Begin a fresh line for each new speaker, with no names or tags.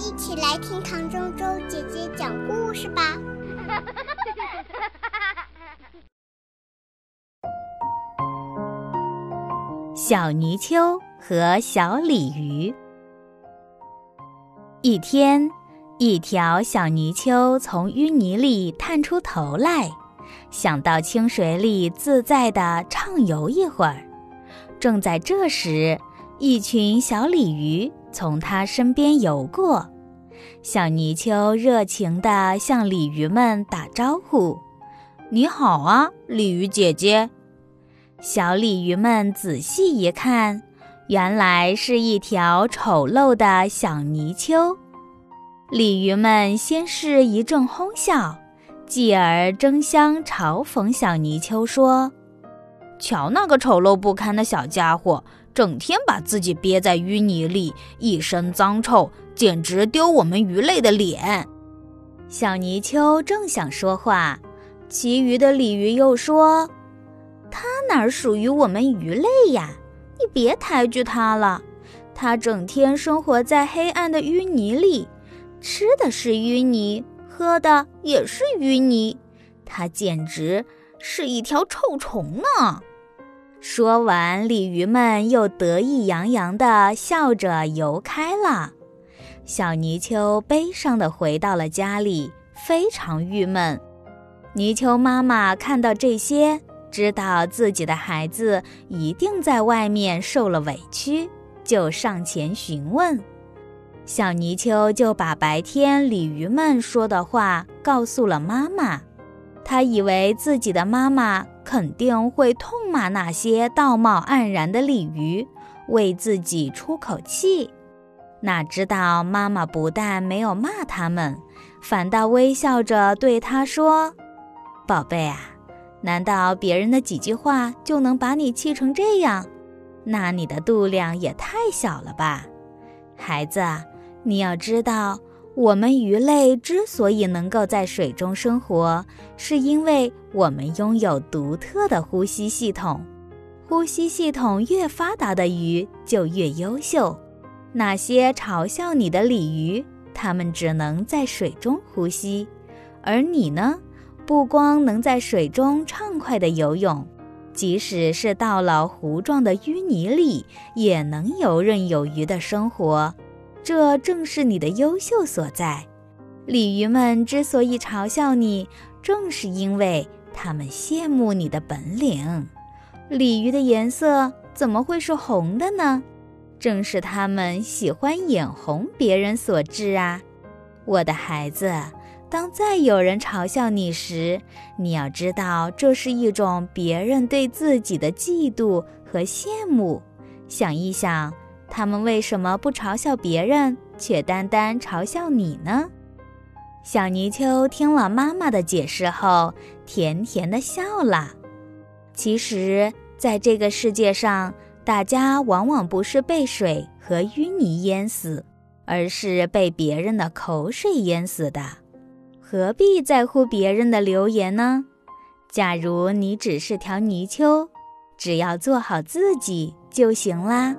一起来听唐周周姐姐讲故事吧。
小泥鳅和小鲤鱼。一天，一条小泥鳅从淤泥里探出头来，想到清水里自在地畅游一会儿。正在这时，一群小鲤鱼从它身边游过。小泥鳅热情地向鲤鱼们打招呼：“你好啊，鲤鱼姐姐。”小鲤鱼们仔细一看，原来是一条丑陋的小泥鳅。鲤鱼们先是一阵哄笑，继而争相嘲讽小泥鳅说：“瞧那个丑陋不堪的小家伙，整天把自己憋在淤泥里，一身脏臭，简直丢我们鱼类的脸。”小泥鳅正想说话，其余的鲤鱼又说。它哪属于我们鱼类呀？你别抬举它了。它整天生活在黑暗的淤泥里，吃的是淤泥，喝的也是淤泥。它简直是一条臭虫呢！说完，鲤鱼们又得意洋洋地笑着游开了。小泥鳅悲伤地回到了家里，非常郁闷。泥鳅妈妈看到这些。知道自己的孩子一定在外面受了委屈，就上前询问。小泥鳅就把白天鲤鱼们说的话告诉了妈妈。他以为自己的妈妈肯定会痛骂那些道貌岸然的鲤鱼，为自己出口气。哪知道妈妈不但没有骂他们，反倒微笑着对他说：“宝贝啊。”难道别人的几句话就能把你气成这样？那你的度量也太小了吧，孩子！你要知道，我们鱼类之所以能够在水中生活，是因为我们拥有独特的呼吸系统。呼吸系统越发达的鱼就越优秀。那些嘲笑你的鲤鱼，它们只能在水中呼吸，而你呢？不光能在水中畅快地游泳，即使是到了糊状的淤泥里，也能游刃有余地生活。这正是你的优秀所在。鲤鱼们之所以嘲笑你，正是因为他们羡慕你的本领。鲤鱼的颜色怎么会是红的呢？正是它们喜欢眼红别人所致啊，我的孩子。当再有人嘲笑你时，你要知道，这是一种别人对自己的嫉妒和羡慕。想一想，他们为什么不嘲笑别人，却单单嘲笑你呢？小泥鳅听了妈妈的解释后，甜甜的笑了。其实，在这个世界上，大家往往不是被水和淤泥淹死，而是被别人的口水淹死的。何必在乎别人的流言呢？假如你只是条泥鳅，只要做好自己就行啦。